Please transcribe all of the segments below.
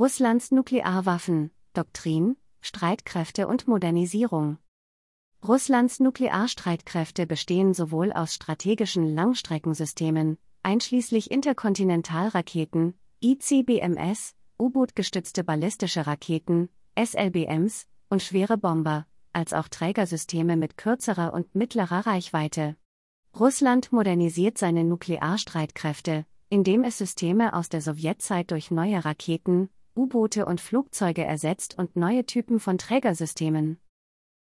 Russlands Nuklearwaffen, Doktrin, Streitkräfte und Modernisierung. Russlands Nuklearstreitkräfte bestehen sowohl aus strategischen Langstreckensystemen, einschließlich Interkontinentalraketen, ICBMS, U-Boot-gestützte ballistische Raketen, SLBMs und schwere Bomber, als auch Trägersysteme mit kürzerer und mittlerer Reichweite. Russland modernisiert seine Nuklearstreitkräfte, indem es Systeme aus der Sowjetzeit durch neue Raketen, U-Boote und Flugzeuge ersetzt und neue Typen von Trägersystemen.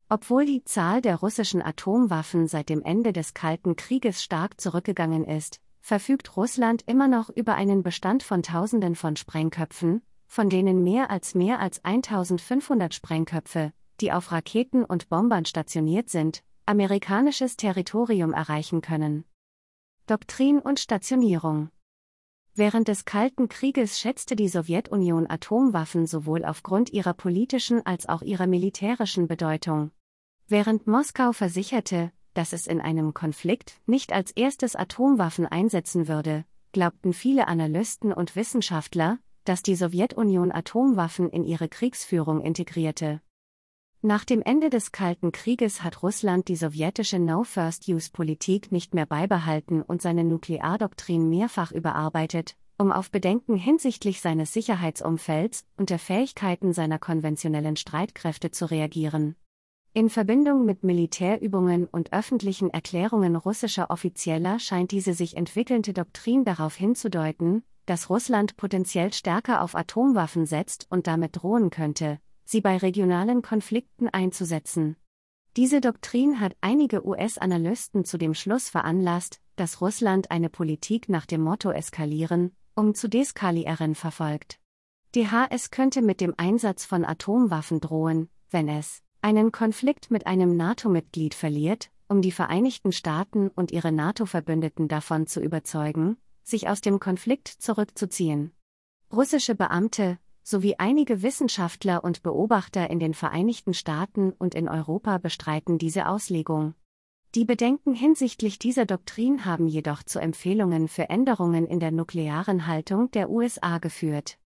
Obwohl die Zahl der russischen Atomwaffen seit dem Ende des Kalten Krieges stark zurückgegangen ist, verfügt Russland immer noch über einen Bestand von Tausenden von Sprengköpfen, von denen mehr als mehr als 1500 Sprengköpfe, die auf Raketen und Bombern stationiert sind, amerikanisches Territorium erreichen können. Doktrin und Stationierung Während des Kalten Krieges schätzte die Sowjetunion Atomwaffen sowohl aufgrund ihrer politischen als auch ihrer militärischen Bedeutung. Während Moskau versicherte, dass es in einem Konflikt nicht als erstes Atomwaffen einsetzen würde, glaubten viele Analysten und Wissenschaftler, dass die Sowjetunion Atomwaffen in ihre Kriegsführung integrierte. Nach dem Ende des Kalten Krieges hat Russland die sowjetische No-First-Use-Politik nicht mehr beibehalten und seine Nukleardoktrin mehrfach überarbeitet, um auf Bedenken hinsichtlich seines Sicherheitsumfelds und der Fähigkeiten seiner konventionellen Streitkräfte zu reagieren. In Verbindung mit Militärübungen und öffentlichen Erklärungen russischer Offizieller scheint diese sich entwickelnde Doktrin darauf hinzudeuten, dass Russland potenziell stärker auf Atomwaffen setzt und damit drohen könnte, sie bei regionalen Konflikten einzusetzen. Diese Doktrin hat einige US-Analysten zu dem Schluss veranlasst, dass Russland eine Politik nach dem Motto eskalieren, um zu deskalieren verfolgt. DHS könnte mit dem Einsatz von Atomwaffen drohen, wenn es einen Konflikt mit einem NATO-Mitglied verliert, um die Vereinigten Staaten und ihre NATO-Verbündeten davon zu überzeugen, sich aus dem Konflikt zurückzuziehen. Russische Beamte, sowie einige Wissenschaftler und Beobachter in den Vereinigten Staaten und in Europa bestreiten diese Auslegung. Die Bedenken hinsichtlich dieser Doktrin haben jedoch zu Empfehlungen für Änderungen in der nuklearen Haltung der USA geführt.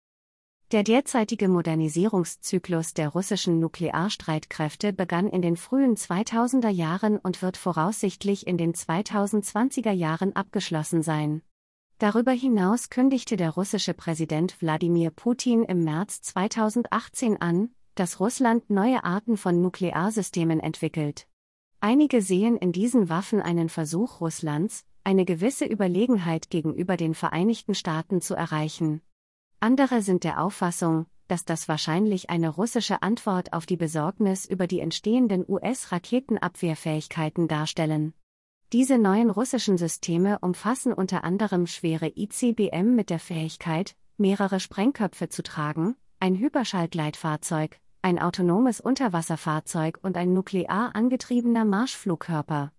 Der derzeitige Modernisierungszyklus der russischen Nuklearstreitkräfte begann in den frühen 2000er Jahren und wird voraussichtlich in den 2020er Jahren abgeschlossen sein. Darüber hinaus kündigte der russische Präsident Wladimir Putin im März 2018 an, dass Russland neue Arten von Nuklearsystemen entwickelt. Einige sehen in diesen Waffen einen Versuch Russlands, eine gewisse Überlegenheit gegenüber den Vereinigten Staaten zu erreichen. Andere sind der Auffassung, dass das wahrscheinlich eine russische Antwort auf die Besorgnis über die entstehenden US-Raketenabwehrfähigkeiten darstellen. Diese neuen russischen Systeme umfassen unter anderem schwere ICBM mit der Fähigkeit, mehrere Sprengköpfe zu tragen, ein Hyperschallgleitfahrzeug, ein autonomes Unterwasserfahrzeug und ein nuklear angetriebener Marschflugkörper.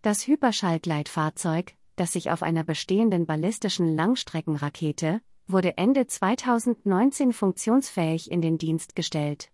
Das Hyperschallgleitfahrzeug, das sich auf einer bestehenden ballistischen Langstreckenrakete, wurde Ende 2019 funktionsfähig in den Dienst gestellt.